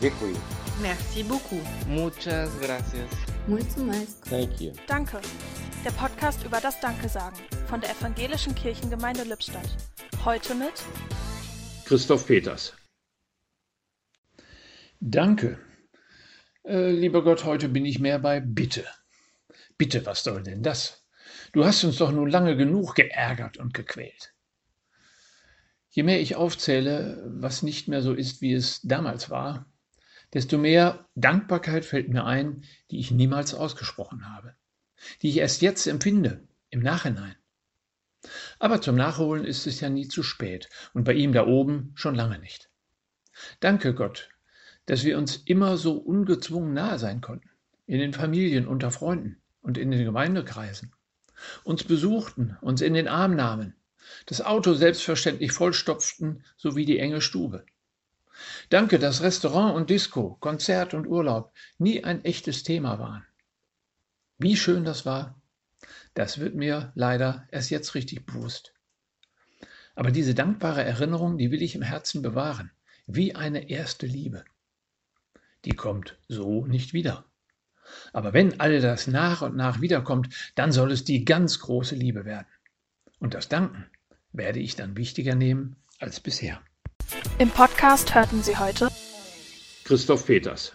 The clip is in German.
Děkuji. Merci beaucoup. Muchas gracias. Muito mais. Thank you. Danke. Der Podcast über das Danke sagen von der Evangelischen Kirchengemeinde Lippstadt. Heute mit Christoph Peters. Danke. Äh, lieber Gott, heute bin ich mehr bei Bitte. Bitte, was soll denn das? Du hast uns doch nun lange genug geärgert und gequält. Je mehr ich aufzähle, was nicht mehr so ist, wie es damals war, desto mehr Dankbarkeit fällt mir ein, die ich niemals ausgesprochen habe, die ich erst jetzt empfinde, im Nachhinein. Aber zum Nachholen ist es ja nie zu spät und bei ihm da oben schon lange nicht. Danke Gott, dass wir uns immer so ungezwungen nahe sein konnten, in den Familien, unter Freunden und in den Gemeindekreisen, uns besuchten, uns in den Arm nahmen, das Auto selbstverständlich vollstopften sowie die enge Stube. Danke, dass Restaurant und Disco, Konzert und Urlaub nie ein echtes Thema waren. Wie schön das war, das wird mir leider erst jetzt richtig bewusst. Aber diese dankbare Erinnerung, die will ich im Herzen bewahren, wie eine erste Liebe. Die kommt so nicht wieder. Aber wenn all das nach und nach wiederkommt, dann soll es die ganz große Liebe werden. Und das Danken werde ich dann wichtiger nehmen als bisher. Im Podcast hörten Sie heute Christoph Peters